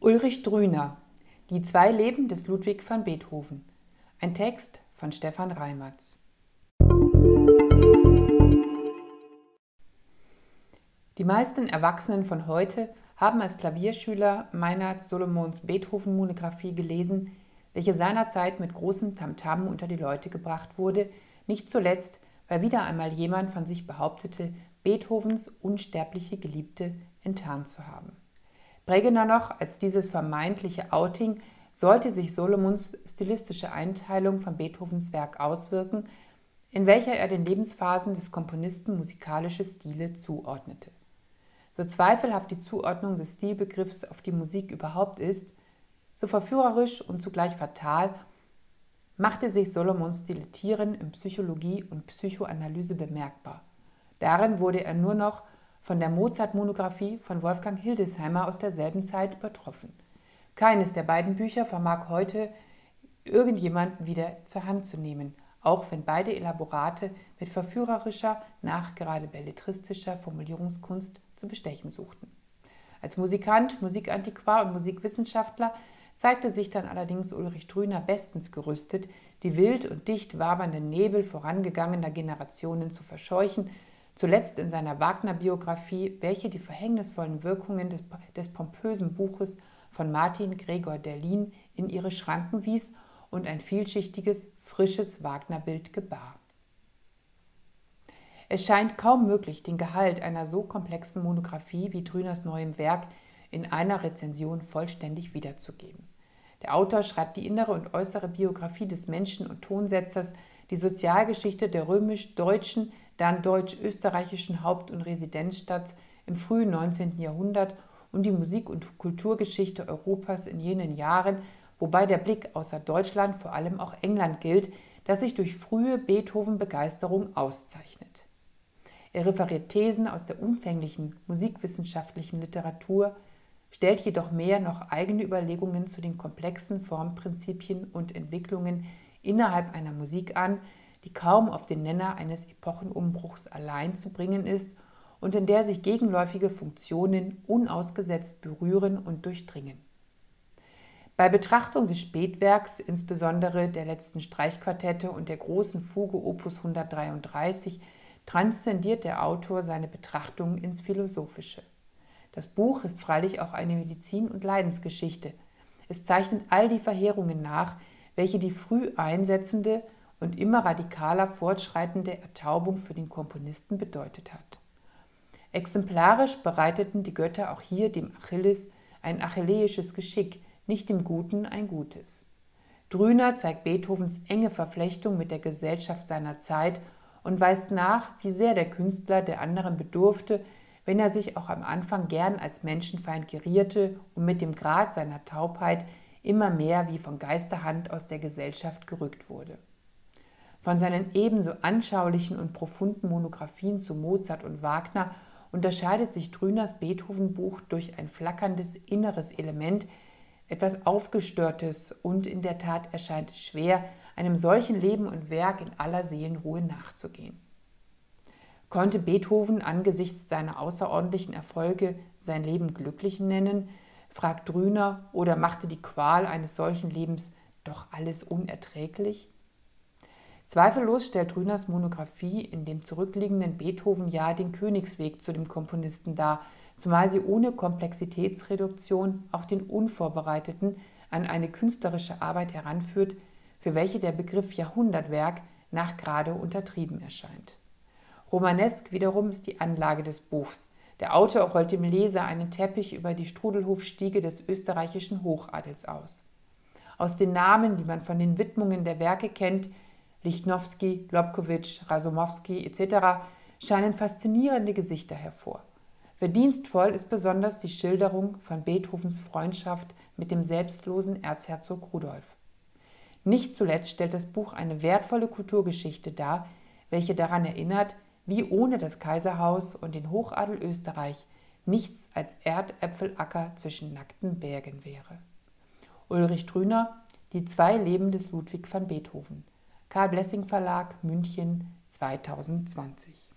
Ulrich Drüner Die zwei Leben des Ludwig van Beethoven. Ein Text von Stefan Reimertz. Die meisten Erwachsenen von heute haben als Klavierschüler Meinhard Solomons Beethoven-Monographie gelesen, welche seinerzeit mit großem Tamtam unter die Leute gebracht wurde, nicht zuletzt, weil wieder einmal jemand von sich behauptete, Beethovens unsterbliche Geliebte enttarnt zu haben. Prägender noch als dieses vermeintliche Outing sollte sich Solomons stilistische Einteilung von Beethovens Werk auswirken, in welcher er den Lebensphasen des Komponisten musikalische Stile zuordnete. So zweifelhaft die Zuordnung des Stilbegriffs auf die Musik überhaupt ist, so verführerisch und zugleich fatal machte sich Solomons Stiletieren in Psychologie und Psychoanalyse bemerkbar. Darin wurde er nur noch von der Mozart-Monographie von Wolfgang Hildesheimer aus derselben Zeit übertroffen. Keines der beiden Bücher vermag heute irgendjemanden wieder zur Hand zu nehmen, auch wenn beide Elaborate mit verführerischer, nachgerade belletristischer Formulierungskunst zu bestechen suchten. Als Musikant, Musikantiquar und Musikwissenschaftler zeigte sich dann allerdings Ulrich Drüner bestens gerüstet, die wild und dicht wabernden Nebel vorangegangener Generationen zu verscheuchen zuletzt in seiner Wagner-Biografie, welche die verhängnisvollen Wirkungen des, des pompösen Buches von Martin Gregor Derlin in ihre Schranken wies und ein vielschichtiges, frisches Wagner-Bild gebar. Es scheint kaum möglich, den Gehalt einer so komplexen Monographie wie Drüners neuem Werk in einer Rezension vollständig wiederzugeben. Der Autor schreibt die innere und äußere Biografie des Menschen und Tonsetzers, die Sozialgeschichte der römisch-deutschen, dann deutsch-österreichischen Haupt- und Residenzstadt im frühen 19. Jahrhundert und die Musik- und Kulturgeschichte Europas in jenen Jahren, wobei der Blick außer Deutschland vor allem auch England gilt, das sich durch frühe Beethoven-Begeisterung auszeichnet. Er referiert Thesen aus der umfänglichen musikwissenschaftlichen Literatur, stellt jedoch mehr noch eigene Überlegungen zu den komplexen Formprinzipien und Entwicklungen innerhalb einer Musik an, die kaum auf den Nenner eines Epochenumbruchs allein zu bringen ist und in der sich gegenläufige Funktionen unausgesetzt berühren und durchdringen. Bei Betrachtung des Spätwerks, insbesondere der letzten Streichquartette und der großen Fuge Opus 133, transzendiert der Autor seine Betrachtungen ins Philosophische. Das Buch ist freilich auch eine Medizin- und Leidensgeschichte. Es zeichnet all die Verheerungen nach, welche die früh einsetzende und immer radikaler fortschreitende Ertaubung für den Komponisten bedeutet hat. Exemplarisch bereiteten die Götter auch hier dem Achilles ein achilleisches Geschick, nicht dem Guten ein Gutes. Drüner zeigt Beethovens enge Verflechtung mit der Gesellschaft seiner Zeit und weist nach, wie sehr der Künstler der anderen bedurfte, wenn er sich auch am Anfang gern als Menschenfeind gerierte und mit dem Grad seiner Taubheit immer mehr wie von Geisterhand aus der Gesellschaft gerückt wurde. Von seinen ebenso anschaulichen und profunden Monographien zu Mozart und Wagner unterscheidet sich Drüners Beethoven-Buch durch ein flackerndes inneres Element, etwas Aufgestörtes und in der Tat erscheint es schwer, einem solchen Leben und Werk in aller Seelenruhe nachzugehen. Konnte Beethoven angesichts seiner außerordentlichen Erfolge sein Leben glücklich nennen, fragt Drüner, oder machte die Qual eines solchen Lebens doch alles unerträglich? Zweifellos stellt Rühners Monographie in dem zurückliegenden Beethoven-Jahr den Königsweg zu dem Komponisten dar, zumal sie ohne Komplexitätsreduktion auch den Unvorbereiteten an eine künstlerische Arbeit heranführt, für welche der Begriff Jahrhundertwerk nachgerade untertrieben erscheint. Romanesk wiederum ist die Anlage des Buchs. Der Autor rollt dem Leser einen Teppich über die Strudelhofstiege des österreichischen Hochadels aus. Aus den Namen, die man von den Widmungen der Werke kennt, Lichnowsky, Lobkowitsch, Rasumowski etc. scheinen faszinierende Gesichter hervor. Verdienstvoll ist besonders die Schilderung von Beethovens Freundschaft mit dem selbstlosen Erzherzog Rudolf. Nicht zuletzt stellt das Buch eine wertvolle Kulturgeschichte dar, welche daran erinnert, wie ohne das Kaiserhaus und den Hochadel Österreich nichts als Erdäpfelacker zwischen nackten Bergen wäre. Ulrich Drüner, Die zwei Leben des Ludwig van Beethoven. Karl Blessing Verlag, München 2020.